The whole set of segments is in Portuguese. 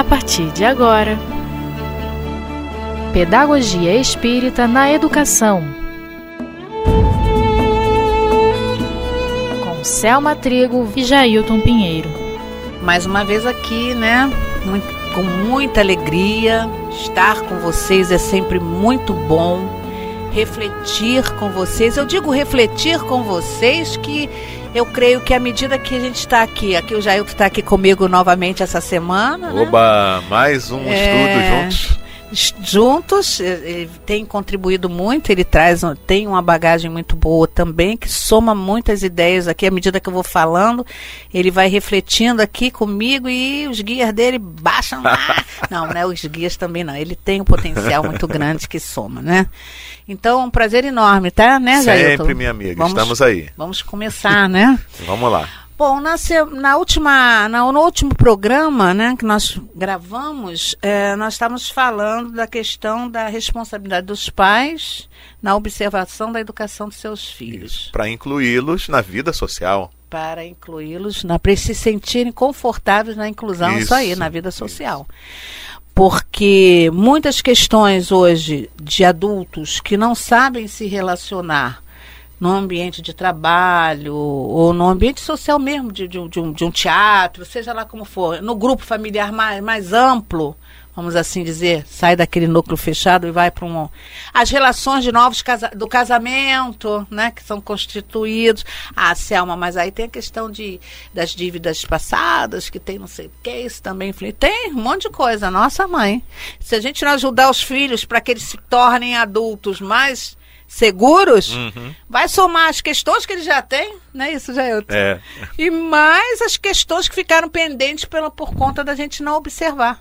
a partir de agora. Pedagogia Espírita na Educação. Com Selma Trigo e Jailton Pinheiro. Mais uma vez aqui, né? Com muita alegria. Estar com vocês é sempre muito bom. Refletir com vocês. Eu digo refletir com vocês que eu creio que à medida que a gente está aqui, aqui o Jailton está aqui comigo novamente essa semana. Né? Oba, né? mais um é... estudo juntos juntos, ele tem contribuído muito, ele traz, tem uma bagagem muito boa também, que soma muitas ideias aqui, à medida que eu vou falando, ele vai refletindo aqui comigo e os guias dele baixam lá. não, né, os guias também não, ele tem um potencial muito grande que soma, né? Então, um prazer enorme, tá, né, Jailton? Sempre, minha amiga, vamos, estamos aí. Vamos começar, né? vamos lá. Bom, na, na última, na, no último programa né, que nós gravamos, é, nós estávamos falando da questão da responsabilidade dos pais na observação da educação de seus filhos. Para incluí-los na vida social. Para incluí-los, para se sentirem confortáveis na inclusão, isso, isso aí, na vida social. Isso. Porque muitas questões hoje de adultos que não sabem se relacionar no ambiente de trabalho ou no ambiente social mesmo, de, de, de, um, de um teatro, seja lá como for, no grupo familiar mais, mais amplo, vamos assim dizer, sai daquele núcleo fechado e vai para um. As relações de novos casa, do casamento, né, que são constituídos. Ah, Selma, mas aí tem a questão de, das dívidas passadas, que tem não sei o que, isso também tem um monte de coisa. Nossa mãe. Se a gente não ajudar os filhos para que eles se tornem adultos mais seguros, uhum. vai somar as questões que ele já tem, né? Isso já é É. E mais as questões que ficaram pendentes pela, por conta da gente não observar.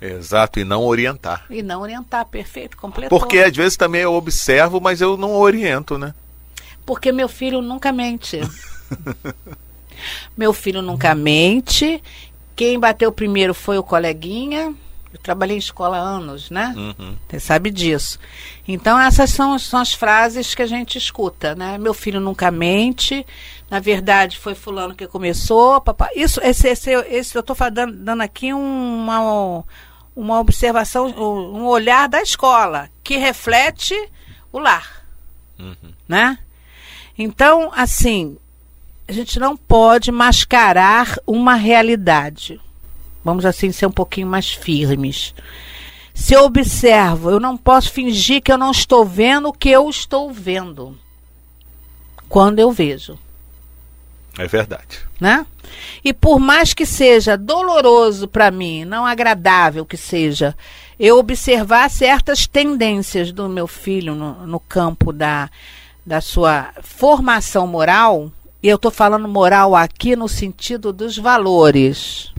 Exato, e não orientar. E não orientar, perfeito, completo. Porque às vezes também eu observo, mas eu não oriento, né? Porque meu filho nunca mente. meu filho nunca mente. Quem bateu primeiro foi o coleguinha. Eu trabalhei em escola há anos, né? Uhum. Você sabe disso. Então, essas são, são as frases que a gente escuta, né? Meu filho nunca mente. Na verdade, foi fulano que começou. Papai. Isso, esse, esse, esse eu estou dando, dando aqui uma, uma observação, um olhar da escola, que reflete o lar. Uhum. Né? Então, assim, a gente não pode mascarar uma realidade vamos assim ser um pouquinho mais firmes. Se eu observo, eu não posso fingir que eu não estou vendo o que eu estou vendo. Quando eu vejo. É verdade. Né? E por mais que seja doloroso para mim, não agradável que seja, eu observar certas tendências do meu filho no, no campo da, da sua formação moral, e eu estou falando moral aqui no sentido dos valores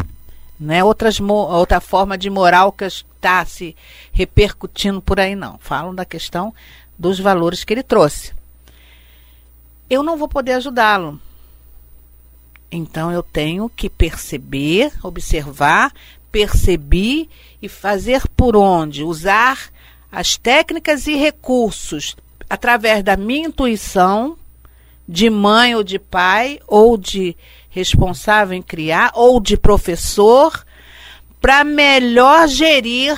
né? Outras, outra forma de moral que está se repercutindo por aí, não. Falam da questão dos valores que ele trouxe. Eu não vou poder ajudá-lo. Então eu tenho que perceber, observar, perceber e fazer por onde usar as técnicas e recursos através da minha intuição de mãe ou de pai ou de responsável em criar ou de professor para melhor gerir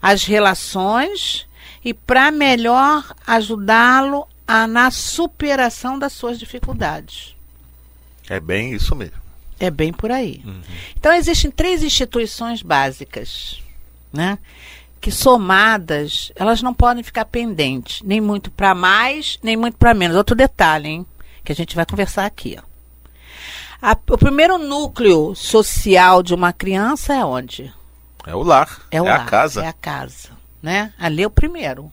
as relações e para melhor ajudá-lo a, na superação das suas dificuldades. É bem isso mesmo. É bem por aí. Uhum. Então existem três instituições básicas, né? Que somadas, elas não podem ficar pendentes, nem muito para mais, nem muito para menos. Outro detalhe, hein? Que a gente vai conversar aqui. Ó. A, o primeiro núcleo social de uma criança é onde? É o lar. É, o é lar, a casa. É a casa, né? Ali é o primeiro.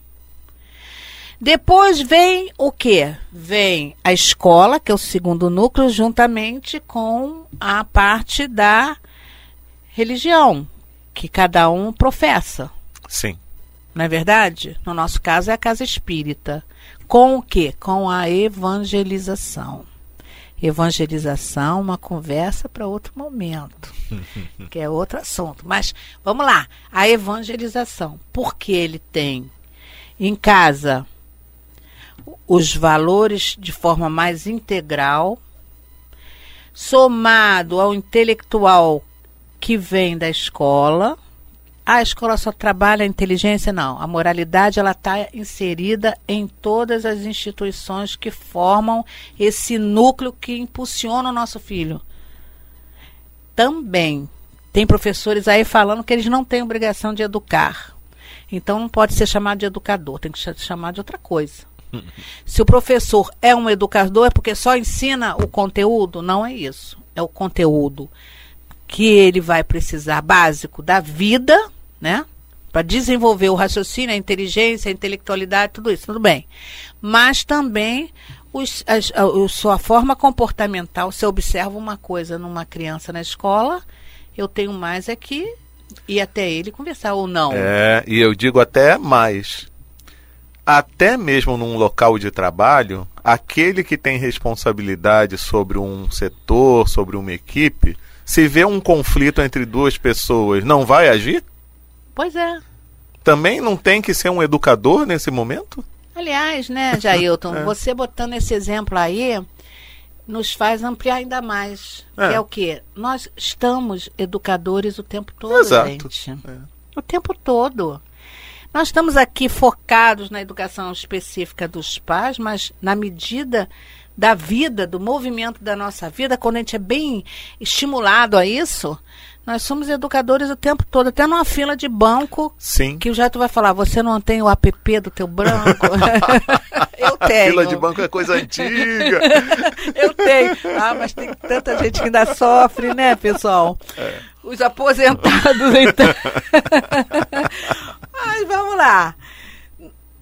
Depois vem o quê? Vem a escola, que é o segundo núcleo, juntamente com a parte da religião, que cada um professa. Sim. Não é verdade? No nosso caso é a casa espírita. Com o quê? Com a evangelização evangelização, uma conversa para outro momento, que é outro assunto. Mas vamos lá, a evangelização, porque ele tem em casa os valores de forma mais integral, somado ao intelectual que vem da escola. A escola só trabalha a inteligência? Não. A moralidade ela está inserida em todas as instituições que formam esse núcleo que impulsiona o nosso filho. Também tem professores aí falando que eles não têm obrigação de educar. Então não pode ser chamado de educador, tem que ser chamado de outra coisa. Se o professor é um educador, é porque só ensina o conteúdo? Não é isso. É o conteúdo que ele vai precisar básico da vida, né? Para desenvolver o raciocínio, a inteligência, a intelectualidade, tudo isso, tudo bem. Mas também os, as, a, sua forma comportamental, se observa uma coisa numa criança na escola, eu tenho mais é ir até ele conversar ou não. É, e eu digo até mais. Até mesmo num local de trabalho, aquele que tem responsabilidade sobre um setor, sobre uma equipe, se vê um conflito entre duas pessoas, não vai agir? Pois é. Também não tem que ser um educador nesse momento? Aliás, né, Jailton, é. você botando esse exemplo aí nos faz ampliar ainda mais. É. Que é o quê? Nós estamos educadores o tempo todo, Exato. gente. É. O tempo todo. Nós estamos aqui focados na educação específica dos pais, mas na medida da vida, do movimento da nossa vida, quando a gente é bem estimulado a isso, nós somos educadores o tempo todo, até numa fila de banco. Sim. Que o Jato vai falar, você não tem o app do teu branco? Eu tenho. Fila de banco é coisa antiga. Eu tenho. Ah, mas tem tanta gente que ainda sofre, né, pessoal? É. Os aposentados, então. Mas vamos lá.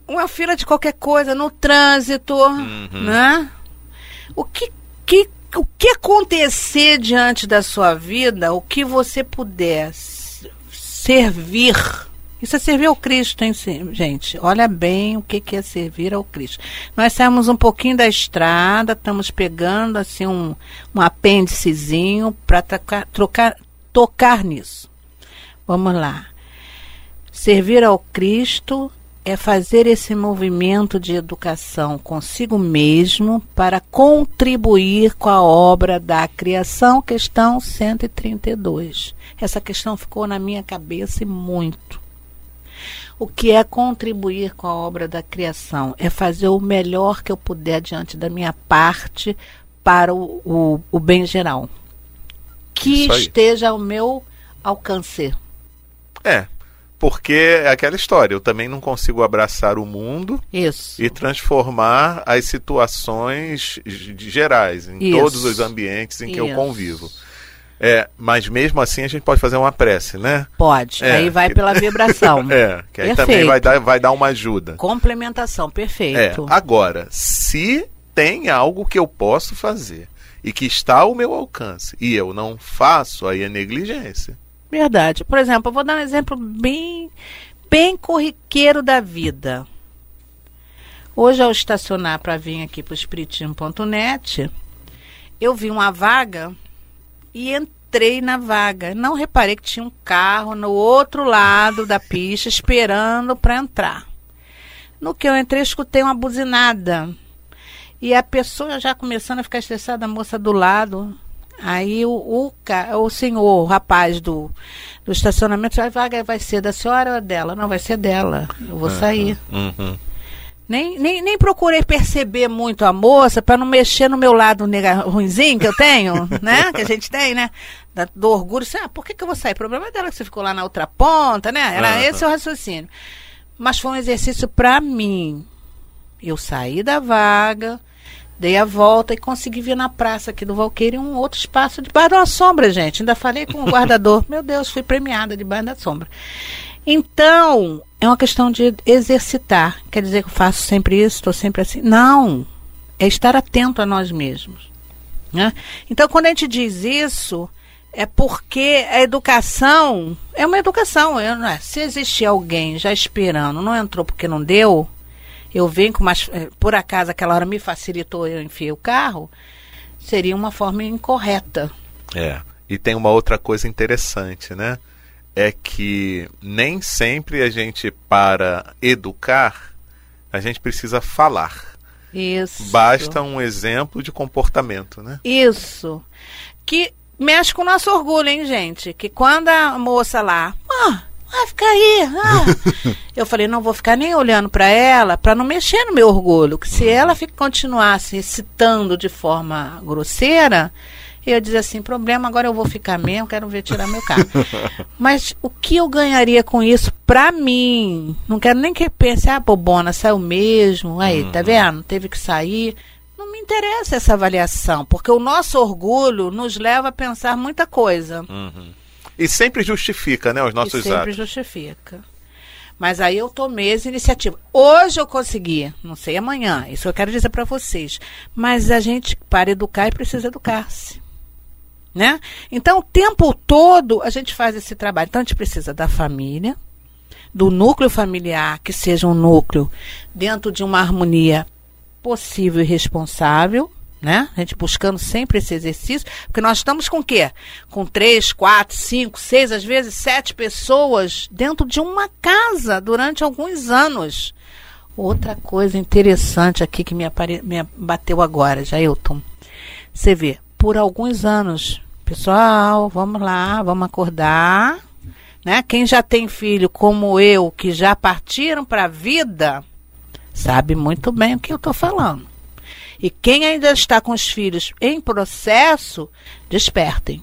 Uma fila de qualquer coisa, no trânsito, uhum. né? O que, que, o que acontecer diante da sua vida, o que você puder servir. Isso é servir ao Cristo, hein, gente? Olha bem o que, é servir ao Cristo. Nós saímos um pouquinho da estrada, estamos pegando assim um, um apêndicezinho para trocar, tocar nisso. Vamos lá. Servir ao Cristo é fazer esse movimento de educação consigo mesmo para contribuir com a obra da criação, questão 132. Essa questão ficou na minha cabeça e muito. O que é contribuir com a obra da criação? É fazer o melhor que eu puder diante da minha parte para o, o, o bem geral. Que esteja ao meu alcance. É, porque é aquela história, eu também não consigo abraçar o mundo Isso. e transformar as situações gerais, em Isso. todos os ambientes em que Isso. eu convivo. É, mas mesmo assim a gente pode fazer uma prece, né? Pode. É, aí vai que... pela vibração. é, que aí perfeito. também vai dar, vai dar uma ajuda. Complementação, perfeito. É, agora, se tem algo que eu posso fazer e que está ao meu alcance e eu não faço, aí é negligência. Verdade. Por exemplo, eu vou dar um exemplo bem, bem corriqueiro da vida. Hoje, ao estacionar para vir aqui para o espiritismo.net, eu vi uma vaga e entrei na vaga. Não reparei que tinha um carro no outro lado da pista esperando para entrar. No que eu entrei, escutei uma buzinada. E a pessoa já começando a ficar estressada, a moça do lado. Aí o, o, o senhor, o rapaz do, do estacionamento, a vaga vai ser da senhora ou dela? Não, vai ser dela. Eu vou uhum, sair. Uhum. Nem, nem, nem procurei perceber muito a moça para não mexer no meu lado nega, ruimzinho que eu tenho, né? Que a gente tem, né? Da, do orgulho. Assim, ah, por que, que eu vou sair? O problema é dela que você ficou lá na outra ponta, né? Era uhum. esse o raciocínio. Mas foi um exercício para mim. Eu saí da vaga, Dei a volta e consegui vir na praça aqui do Valqueiro em um outro espaço debaixo de uma sombra, gente. Ainda falei com o guardador. Meu Deus, fui premiada debaixo da sombra. Então, é uma questão de exercitar. Quer dizer que eu faço sempre isso, estou sempre assim? Não. É estar atento a nós mesmos. Né? Então, quando a gente diz isso, é porque a educação é uma educação. Eu, é, se existir alguém já esperando, não entrou porque não deu, eu venho com mais. Eh, por acaso aquela hora me facilitou, eu enfiei o carro, seria uma forma incorreta. É. E tem uma outra coisa interessante, né? É que nem sempre a gente, para educar, a gente precisa falar. Isso. Basta um exemplo de comportamento, né? Isso. Que mexe com o nosso orgulho, hein, gente? Que quando a moça lá, ah, vai ficar aí, ah. eu falei, não vou ficar nem olhando para ela, para não mexer no meu orgulho. Que se ela fica, continuar se excitando de forma grosseira, eu dizia assim, problema, agora eu vou ficar mesmo, quero ver tirar meu carro. Mas o que eu ganharia com isso pra mim? Não quero nem que pense, ah, bobona, saiu mesmo, aí, tá uhum. tá vendo? Teve que sair. Não me interessa essa avaliação, porque o nosso orgulho nos leva a pensar muita coisa. Uhum. E sempre justifica, né, os nossos e sempre atos. justifica. Mas aí eu tomei essa iniciativa. Hoje eu consegui, não sei amanhã, isso eu quero dizer para vocês. Mas a gente, para educar, precisa educar-se. Né? Então, o tempo todo a gente faz esse trabalho. Então, a gente precisa da família, do núcleo familiar, que seja um núcleo dentro de uma harmonia possível e responsável, né? A gente buscando sempre esse exercício, porque nós estamos com o quê? Com três, quatro, cinco, seis, às vezes sete pessoas dentro de uma casa durante alguns anos. Outra coisa interessante aqui que me, apare... me bateu agora, Jailton. Você vê, por alguns anos, pessoal, vamos lá, vamos acordar. Né? Quem já tem filho como eu, que já partiram para a vida, sabe muito bem o que eu estou falando. E quem ainda está com os filhos em processo, despertem.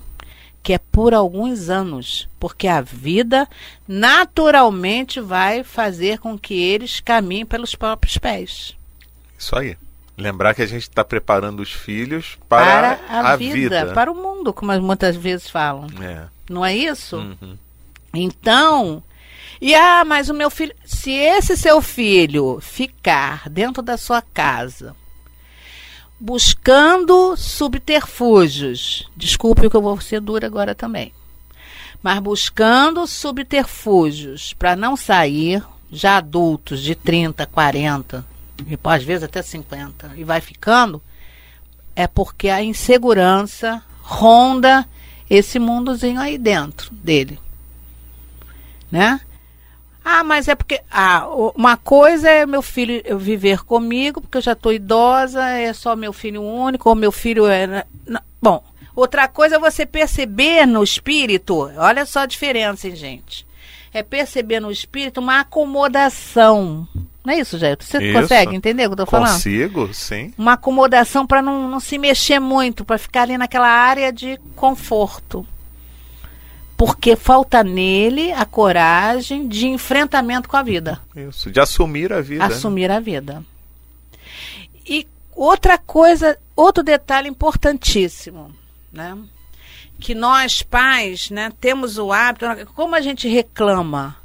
Que é por alguns anos, porque a vida naturalmente vai fazer com que eles caminhem pelos próprios pés. Isso aí. Lembrar que a gente está preparando os filhos para, para a, a vida, vida, para o mundo, como muitas vezes falam. É. Não é isso? Uhum. Então, e ah, mas o meu filho, se esse seu filho ficar dentro da sua casa, buscando subterfúgios. Desculpe que eu vou ser dura agora também. Mas buscando subterfúgios para não sair, já adultos de 30, 40, e às vezes até 50, e vai ficando, é porque a insegurança ronda esse mundozinho aí dentro dele. Né? Ah, mas é porque. Ah, uma coisa é meu filho viver comigo, porque eu já estou idosa, é só meu filho único, ou meu filho é. Né, bom, outra coisa é você perceber no espírito, olha só a diferença, hein, gente. É perceber no espírito uma acomodação. Não é isso, Jair? Você isso. consegue entender o que eu estou falando? Consigo, sim. Uma acomodação para não, não se mexer muito, para ficar ali naquela área de conforto porque falta nele a coragem de enfrentamento com a vida. Isso, de assumir a vida. Né? Assumir né? a vida. E outra coisa, outro detalhe importantíssimo, né? Que nós pais, né, temos o hábito, como a gente reclama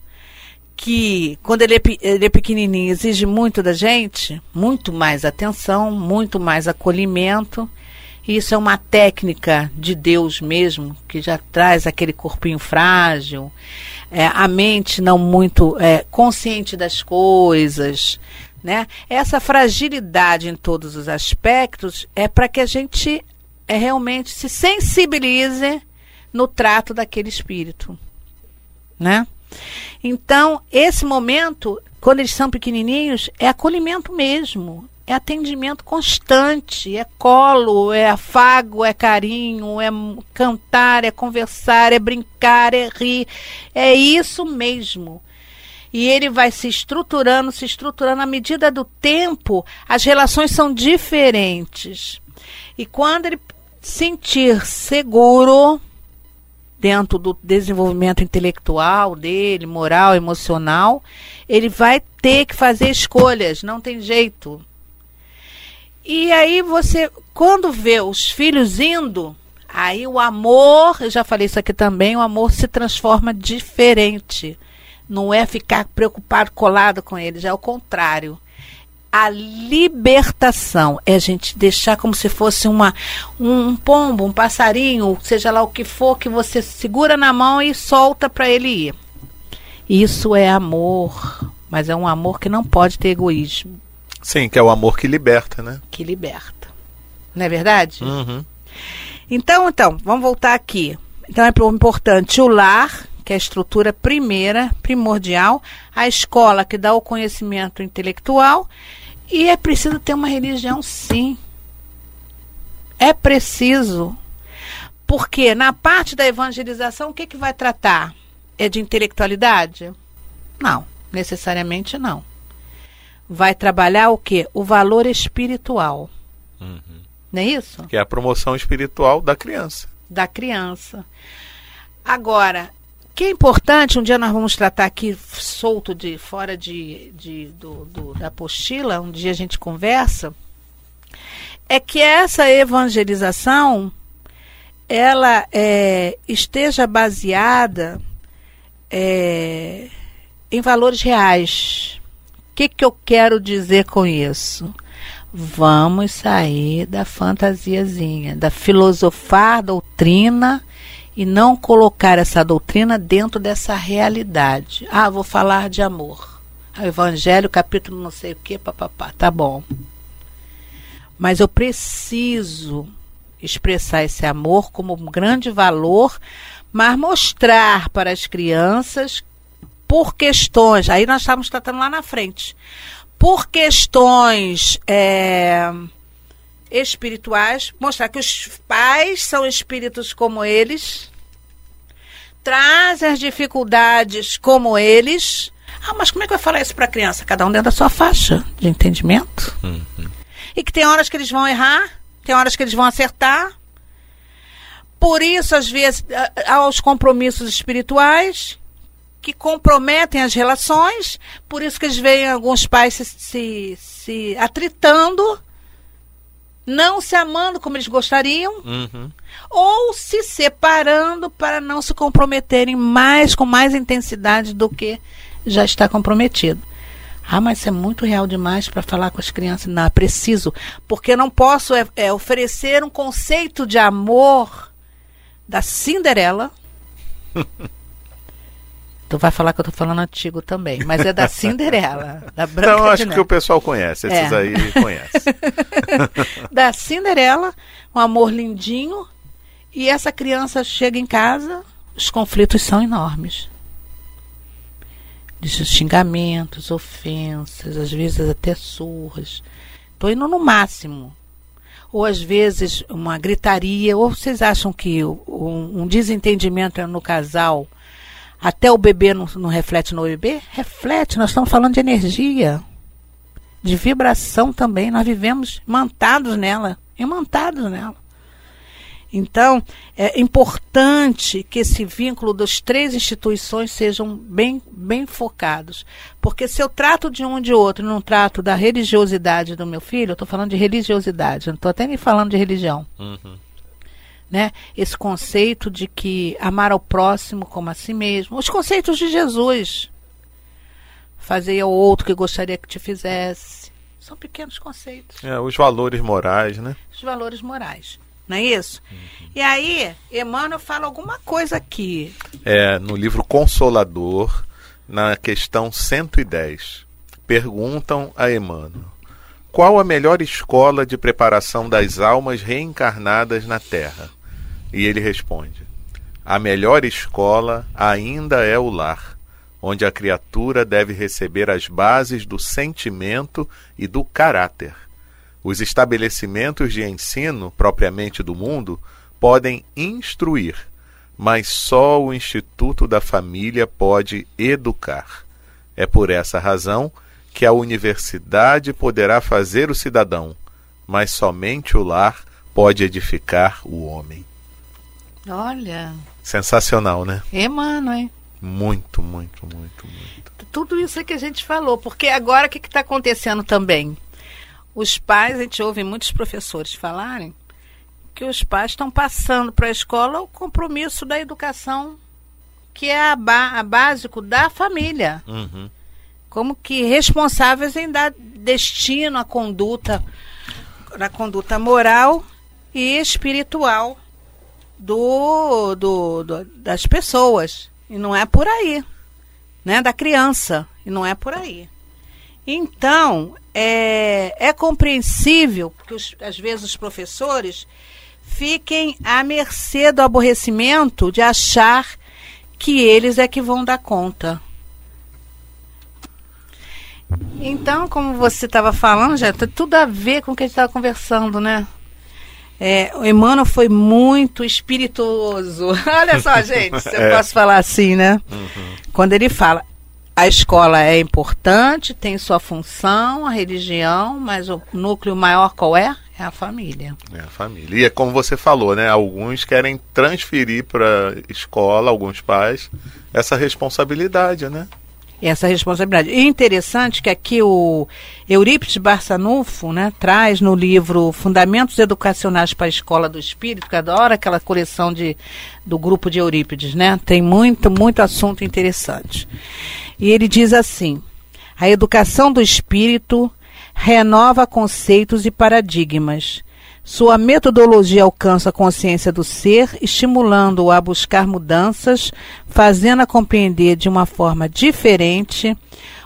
que quando ele é, ele é pequenininho exige muito da gente, muito mais atenção, muito mais acolhimento, isso é uma técnica de Deus mesmo, que já traz aquele corpinho frágil, é, a mente não muito é, consciente das coisas. Né? Essa fragilidade em todos os aspectos é para que a gente é, realmente se sensibilize no trato daquele espírito. Né? Então, esse momento, quando eles são pequenininhos, é acolhimento mesmo é atendimento constante, é colo, é afago, é carinho, é cantar, é conversar, é brincar, é rir. É isso mesmo. E ele vai se estruturando, se estruturando à medida do tempo, as relações são diferentes. E quando ele sentir seguro dentro do desenvolvimento intelectual dele, moral, emocional, ele vai ter que fazer escolhas, não tem jeito. E aí você, quando vê os filhos indo, aí o amor, eu já falei isso aqui também, o amor se transforma diferente. Não é ficar preocupado, colado com eles, é o contrário. A libertação é a gente deixar como se fosse uma, um pombo, um passarinho, seja lá o que for, que você segura na mão e solta para ele ir. Isso é amor, mas é um amor que não pode ter egoísmo. Sim, que é o amor que liberta, né? Que liberta. Não é verdade? Uhum. Então, então, vamos voltar aqui. Então é importante o lar, que é a estrutura primeira, primordial, a escola que dá o conhecimento intelectual, e é preciso ter uma religião, sim. É preciso. Porque na parte da evangelização, o que, que vai tratar? É de intelectualidade? Não, necessariamente não. Vai trabalhar o quê? O valor espiritual. Uhum. Não é isso? Que é a promoção espiritual da criança. Da criança. Agora, que é importante, um dia nós vamos tratar aqui solto de fora de, de do, do, da apostila, um dia a gente conversa, é que essa evangelização ela é, esteja baseada é, em valores reais. Que, que eu quero dizer com isso? Vamos sair da fantasiazinha, da filosofar doutrina e não colocar essa doutrina dentro dessa realidade. Ah, vou falar de amor. O Evangelho, capítulo não sei o que, papapá. Tá bom. Mas eu preciso expressar esse amor como um grande valor, mas mostrar para as crianças por questões. Aí nós estamos tratando lá na frente. Por questões é, espirituais, mostrar que os pais são espíritos como eles, trazem as dificuldades como eles. Ah, mas como é que vai falar isso para a criança? Cada um dentro da sua faixa de entendimento. Uhum. E que tem horas que eles vão errar, tem horas que eles vão acertar. Por isso, às vezes, há os compromissos espirituais que comprometem as relações, por isso que eles veem alguns pais se, se, se atritando não se amando como eles gostariam, uhum. ou se separando para não se comprometerem mais, com mais intensidade do que já está comprometido. Ah, mas isso é muito real demais para falar com as crianças. Não, é preciso, porque não posso é, é, oferecer um conceito de amor da Cinderela Tu vai falar que eu tô falando antigo também, mas é da Cinderela, da Branca Não, acho que o pessoal conhece, esses é. aí conhece. da Cinderela, um amor lindinho, e essa criança chega em casa, os conflitos são enormes. De xingamentos, ofensas, às vezes até surras. Tô indo no máximo. Ou às vezes uma gritaria, ou vocês acham que um, um desentendimento no casal até o bebê não, não reflete no bebê? Reflete, nós estamos falando de energia, de vibração também. Nós vivemos mantados nela, imantados nela. Então, é importante que esse vínculo das três instituições sejam bem, bem focados. Porque se eu trato de um de outro e não trato da religiosidade do meu filho, eu estou falando de religiosidade, não estou até nem falando de religião. Uhum né? Esse conceito de que amar ao próximo como a si mesmo, os conceitos de Jesus. Fazer ao outro que gostaria que te fizesse. São pequenos conceitos. É, os valores morais, né? Os valores morais. Não é isso? Uhum. E aí, Emmanuel fala alguma coisa aqui. É, no livro Consolador, na questão 110, perguntam a Emmanuel: Qual a melhor escola de preparação das almas reencarnadas na Terra? E ele responde: A melhor escola ainda é o lar, onde a criatura deve receber as bases do sentimento e do caráter. Os estabelecimentos de ensino, propriamente do mundo, podem instruir, mas só o Instituto da Família pode educar. É por essa razão que a universidade poderá fazer o cidadão, mas somente o lar pode edificar o homem. Olha. Sensacional, né? Emmanuel, hein? Muito, muito, muito, muito. Tudo isso é que a gente falou, porque agora o que está acontecendo também? Os pais, a gente ouve muitos professores falarem que os pais estão passando para a escola o compromisso da educação, que é a, a básico da família. Uhum. Como que responsáveis em dar destino à conduta, na conduta moral e espiritual do, do, do, das pessoas. E não é por aí. Né? Da criança. E não é por aí. Então, é, é compreensível que os, às vezes os professores fiquem à mercê do aborrecimento de achar que eles é que vão dar conta. Então, como você estava falando, já tem tudo a ver com o que a gente estava conversando, né? É, o Emmanuel foi muito espirituoso. Olha só, gente, se eu É. posso falar assim, né? Quando ele fala, a escola é importante, tem sua função, a religião, mas o núcleo maior qual é? É a família. É a família. E é como você falou, né? Alguns querem transferir para escola, alguns pais, essa responsabilidade, né? Essa responsabilidade. E interessante que aqui o Eurípides Barçanufo né, traz no livro Fundamentos Educacionais para a Escola do Espírito, que eu adoro aquela coleção de, do grupo de Eurípides, né? Tem muito, muito assunto interessante. E ele diz assim: a educação do espírito renova conceitos e paradigmas. Sua metodologia alcança a consciência do ser, estimulando-o a buscar mudanças, fazendo-a compreender de uma forma diferente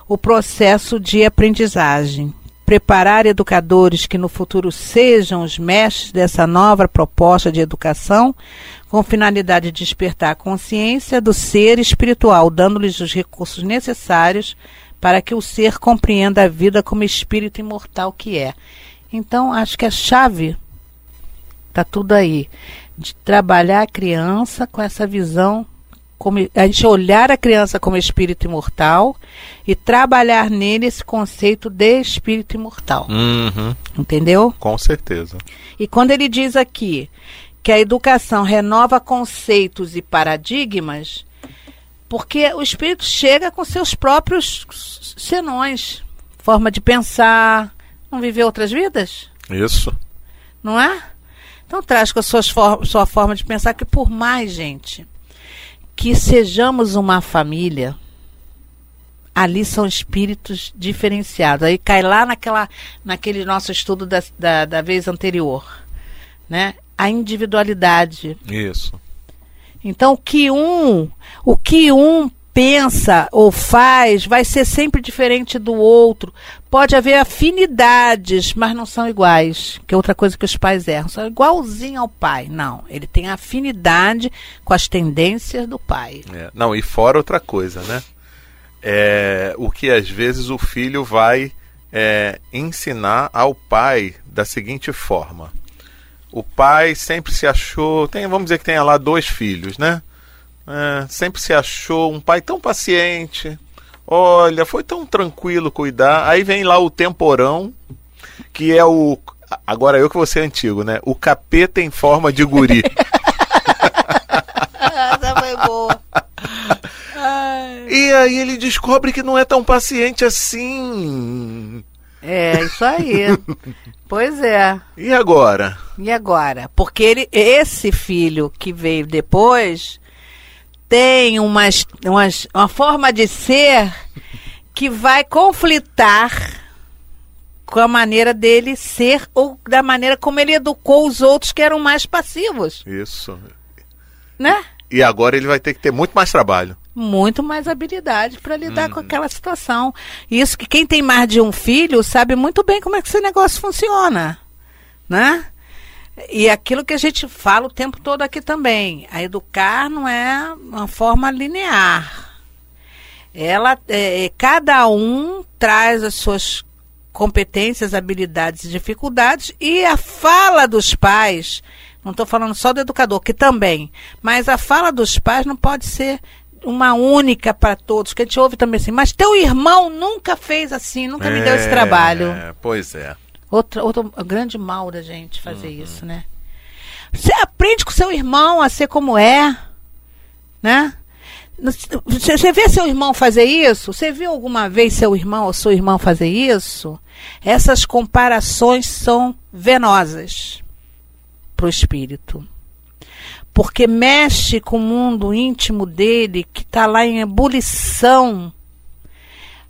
o processo de aprendizagem. Preparar educadores que no futuro sejam os mestres dessa nova proposta de educação, com finalidade de despertar a consciência do ser espiritual, dando-lhes os recursos necessários para que o ser compreenda a vida como espírito imortal que é. Então, acho que a chave Tá tudo aí. De trabalhar a criança com essa visão, como, a gente olhar a criança como espírito imortal e trabalhar nele esse conceito de espírito imortal. Uhum, Entendeu? com certeza. E quando ele diz aqui que a educação renova conceitos e paradigmas, porque o espírito chega com seus próprios senões, forma de pensar, não viveu outras vidas? Isso. não é? Então traz com a suas for sua forma de pensar que por mais, gente, que sejamos uma família, ali são espíritos diferenciados. Aí cai lá naquela, naquele nosso estudo da, da, da vez anterior, né? A individualidade. Isso. Então, o que um, o que um pensa ou faz vai ser sempre diferente do outro. Pode haver afinidades, mas não são iguais. Que é outra coisa que os pais erram. São igualzinho ao pai. Não, ele tem afinidade com as tendências do pai. É, Não, e fora outra coisa, né? É, o que às vezes o filho vai é, ensinar ao pai da seguinte forma. O pai sempre se achou, tem, vamos dizer que tenha lá dois filhos, né? É, sempre se achou um pai tão paciente. Olha, foi tão tranquilo cuidar. Aí vem lá o temporão, que é o. Agora eu que vou ser antigo, né? O capeta em forma de guri. Essa foi boa. E aí ele descobre que não é tão paciente assim. É, isso aí. pois é. E agora? E agora? Porque ele, esse filho que veio depois tem umas, umas, uma forma de ser que vai conflitar com a maneira dele ser ou da maneira como ele educou os outros que eram mais passivos, Isso. né? E agora ele vai ter que ter muito mais trabalho. Muito mais habilidade para lidar com aquela situação. Isso que quem tem mais de um filho sabe muito bem como é que esse negócio funciona, né? E aquilo que a gente fala o tempo todo aqui também, a educar não é uma forma linear. Ela, é, é, cada um traz as suas competências, habilidades e dificuldades e a fala dos pais, não estou falando só do educador, que também, mas a fala dos pais não pode ser uma única para todos, que a gente ouve também assim, mas teu irmão nunca fez assim, nunca me deu esse trabalho. É, pois é. Outra, outro grande mal da gente fazer isso, né? Você aprende com seu irmão a ser como é, né? Você você vê seu irmão fazer isso? Você viu alguma vez seu irmão ou sua irmã fazer isso? Essas comparações são venosas para o espírito. Porque mexe com o mundo íntimo dele, que está lá em ebulição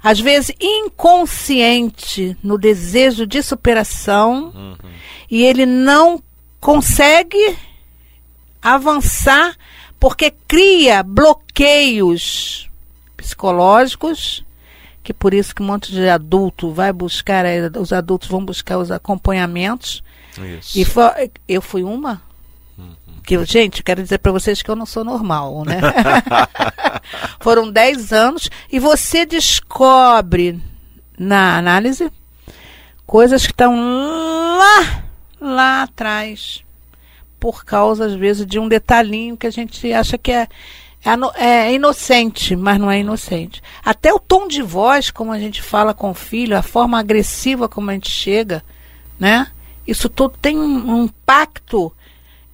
às vezes inconsciente no desejo de superação e ele não consegue avançar porque cria bloqueios psicológicos que por isso que um monte de adulto vai buscar eh, os adultos vão buscar os acompanhamentos Isso. e fo- eu fui uma que eu- gente, quero dizer para vocês que eu não sou normal, né? Foram 10 anos e você descobre na análise coisas que estão lá, lá atrás. por causa, às vezes, de um detalhinho que a gente acha que é, é, é inocente, mas não é inocente. Até o tom de voz, como a gente fala com o filho, a forma agressiva como a gente chega, né? Isso tudo tem um, um impacto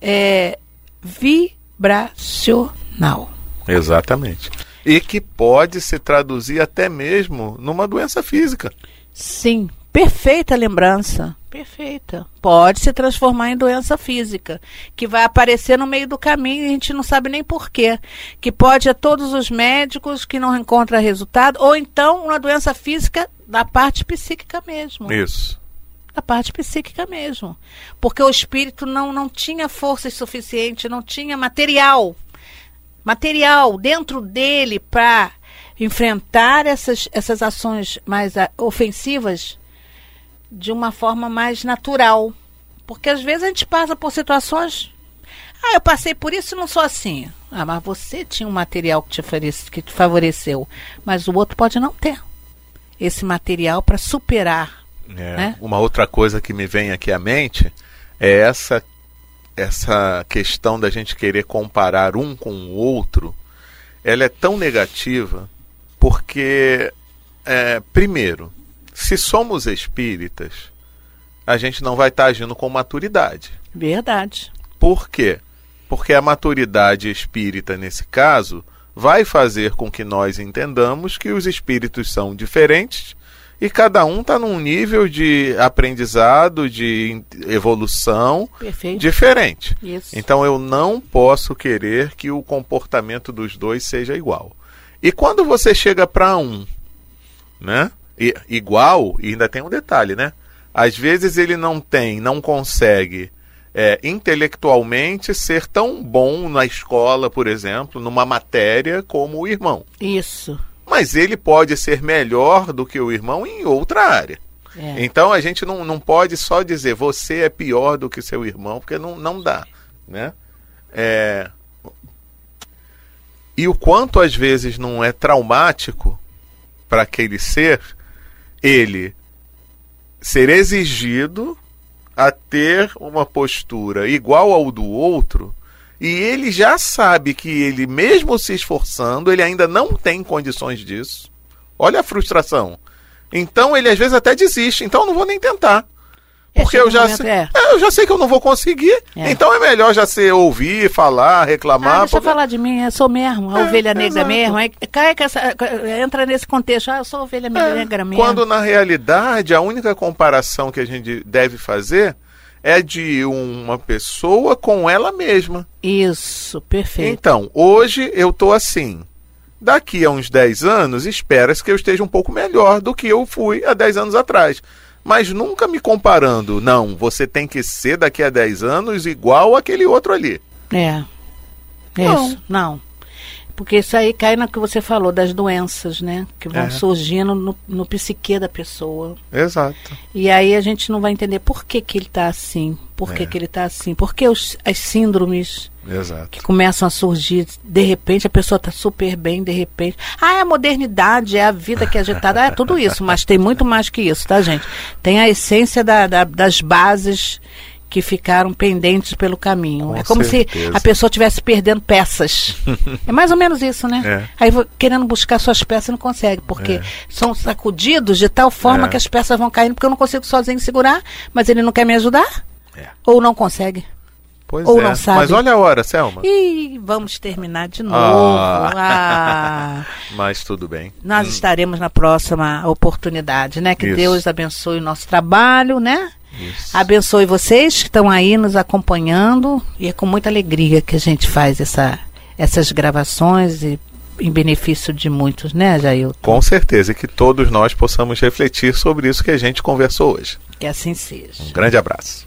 é, vibracional. Exatamente. E que pode se traduzir até mesmo numa doença física. Sim, perfeita lembrança. Perfeita. Pode se transformar em doença física, que vai aparecer no meio do caminho e a gente não sabe nem porquê. Que pode a todos os médicos que não encontram resultado, ou então uma doença física da parte psíquica mesmo. Isso. Da parte psíquica mesmo. Porque o espírito não, não tinha força suficiente, não tinha material. Material dentro dele para enfrentar essas, essas ações mais ofensivas de uma forma mais natural. Porque às vezes a gente passa por situações. Ah, eu passei por isso e não sou assim. Ah, mas você tinha um material que te, que te favoreceu. Mas o outro pode não ter esse material para superar. É, né? Uma outra coisa que me vem aqui à mente é essa, essa questão da gente querer comparar um com o outro. Ela é tão negativa porque, é, primeiro, se somos espíritas, a gente não vai estar agindo com maturidade. Verdade. Por quê? Porque a maturidade espírita, nesse caso, vai fazer com que nós entendamos que os espíritos são diferentes e cada um está num nível de aprendizado, de evolução Perfeito. diferente. Isso. Então eu não posso querer que o comportamento dos dois seja igual. E quando você chega para um, né? E, igual, e ainda tem um detalhe, né? Às vezes ele não tem, não consegue é, intelectualmente ser tão bom na escola, por exemplo, numa matéria como o irmão. Isso. Mas ele pode ser melhor do que o irmão em outra área. É. Então a gente não, não pode só dizer você é pior do que seu irmão, porque não, não dá. Né? É... E o quanto às vezes não é traumático para aquele ser ele ser exigido a ter uma postura igual ao do outro e ele já sabe que ele, mesmo se esforçando, ele ainda não tem condições disso. Olha a frustração. Então ele às vezes até desiste. Então eu não vou nem tentar. Porque eu já, sei, é. É, eu já sei que eu não vou conseguir. É. Então é melhor já ser ouvir, falar, reclamar. Ah, deixa porque... eu falar de mim, eu sou mesmo, a é, ovelha negra exato. mesmo. Aí cai que essa, entra nesse contexto, ah, eu sou ovelha é, negra mesmo. Quando na realidade a única comparação que a gente deve fazer é de uma pessoa com ela mesma. Isso, perfeito. Então, hoje eu tô assim. Daqui a uns 10 anos, espera-se que eu esteja um pouco melhor do que eu fui há 10 anos atrás mas nunca me comparando. Não, você tem que ser daqui a 10 anos igual aquele outro ali. É. Não. Isso, não. Porque isso aí cai no que você falou, das doenças, né? Que vão é. surgindo no, no psique da pessoa. Exato. E aí a gente não vai entender por que, que ele está assim. Por que, é. que ele está assim. Por que os, as síndromes Exato. que começam a surgir. De repente a pessoa está super bem, de repente. Ah, é a modernidade, é a vida que é agitada. Ah, é tudo isso, mas tem muito mais que isso, tá, gente? Tem a essência da, da, das bases que ficaram pendentes pelo caminho. Com é como certeza. se a pessoa estivesse perdendo peças. é mais ou menos isso, né? É. Aí querendo buscar suas peças não consegue, porque é. são sacudidos de tal forma é. que as peças vão caindo, porque eu não consigo sozinho segurar, mas ele não quer me ajudar? É. Ou não consegue? Pois Ou é. não sabe. Mas olha a hora, Selma. E vamos terminar de novo. Ah. Ah. Mas tudo bem. Nós Hum. estaremos na próxima oportunidade, né? Que Isso. Deus abençoe o nosso trabalho, né? Isso. Abençoe vocês que estão aí nos acompanhando. E é com muita alegria que a gente faz essa, essas gravações e em benefício de muitos, né, Jailton? Com certeza, e que todos nós possamos refletir sobre isso que a gente conversou hoje. Que assim seja. Um grande abraço.